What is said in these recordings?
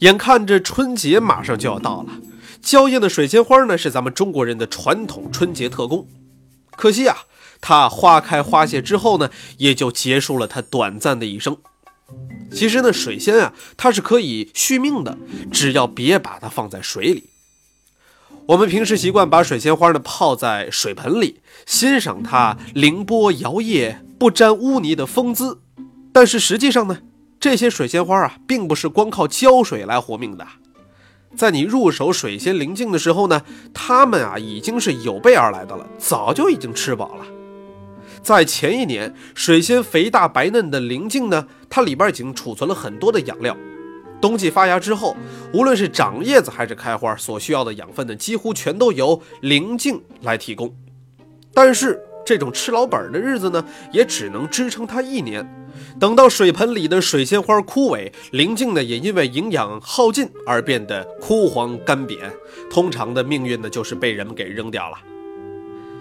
眼看着春节马上就要到了，娇艳的水仙花呢是咱们中国人的传统春节特供。可惜啊，它花开花谢之后呢，也就结束了它短暂的一生。其实呢，水仙啊，它是可以续命的，只要别把它放在水里。我们平时习惯把水仙花呢泡在水盆里，欣赏它凌波摇曳、不沾污泥的风姿。但是实际上呢？这些水仙花啊，并不是光靠浇水来活命的。在你入手水仙灵境的时候呢，它们啊已经是有备而来的了，早就已经吃饱了。在前一年，水仙肥大白嫩的灵境呢，它里边已经储存了很多的养料。冬季发芽之后，无论是长叶子还是开花，所需要的养分呢，几乎全都由灵境来提供。但是，这种吃老本的日子呢，也只能支撑它一年。等到水盆里的水仙花枯萎，灵境呢也因为营养耗尽而变得枯黄干瘪，通常的命运呢就是被人们给扔掉了。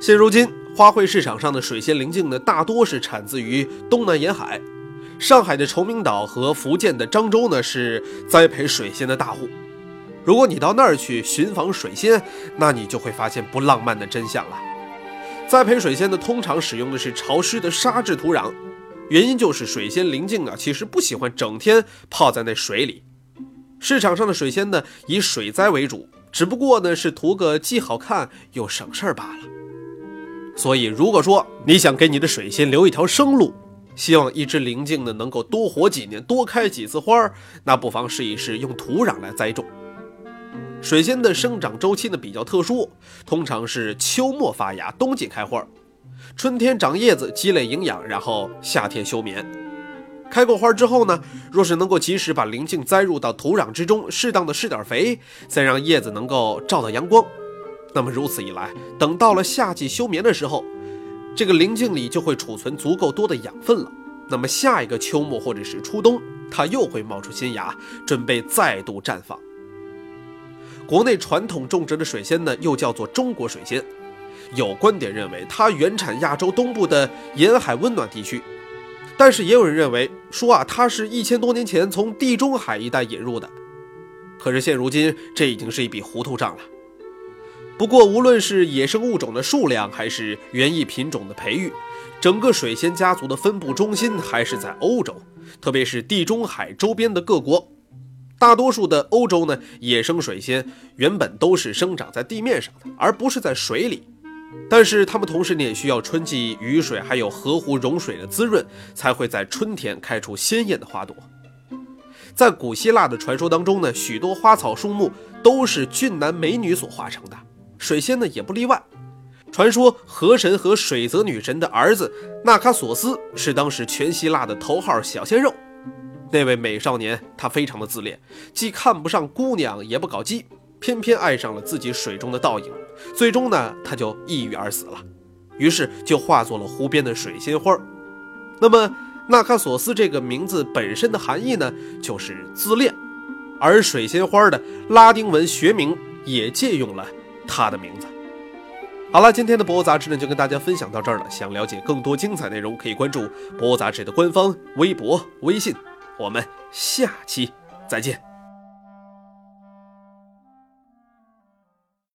现如今，花卉市场上的水仙灵境呢，大多是产自于东南沿海，上海的崇明岛和福建的漳州呢是栽培水仙的大户。如果你到那儿去寻访水仙，那你就会发现不浪漫的真相了。栽培水仙呢，通常使用的是潮湿的沙质土壤，原因就是水仙灵境啊，其实不喜欢整天泡在那水里。市场上的水仙呢，以水栽为主，只不过呢是图个既好看又省事儿罢了。所以，如果说你想给你的水仙留一条生路，希望一只灵境呢能够多活几年，多开几次花，那不妨试一试用土壤来栽种。水仙的生长周期呢比较特殊，通常是秋末发芽，冬季开花，春天长叶子积累营养，然后夏天休眠。开过花之后呢，若是能够及时把灵茎栽入到土壤之中，适当的施点肥，再让叶子能够照到阳光，那么如此一来，等到了夏季休眠的时候，这个灵茎里就会储存足够多的养分了。那么下一个秋末或者是初冬，它又会冒出新芽，准备再度绽放。国内传统种植的水仙呢，又叫做中国水仙。有观点认为它原产亚洲东部的沿海温暖地区，但是也有人认为说啊，它是一千多年前从地中海一带引入的。可是现如今，这已经是一笔糊涂账了。不过，无论是野生物种的数量，还是园艺品种的培育，整个水仙家族的分布中心还是在欧洲，特别是地中海周边的各国。大多数的欧洲呢，野生水仙原本都是生长在地面上的，而不是在水里。但是它们同时呢，也需要春季雨水还有河湖融水的滋润，才会在春天开出鲜艳的花朵。在古希腊的传说当中呢，许多花草树木都是俊男美女所化成的，水仙呢也不例外。传说河神和水泽女神的儿子纳卡索斯是当时全希腊的头号小鲜肉。那位美少年，他非常的自恋，既看不上姑娘，也不搞基，偏偏爱上了自己水中的倒影。最终呢，他就抑郁而死了，于是就化作了湖边的水仙花。那么，纳卡索斯这个名字本身的含义呢，就是自恋，而水仙花的拉丁文学名也借用了他的名字。好了，今天的博物杂志呢，就跟大家分享到这儿了。想了解更多精彩内容，可以关注博物杂志的官方微博、微信。我们下期再见。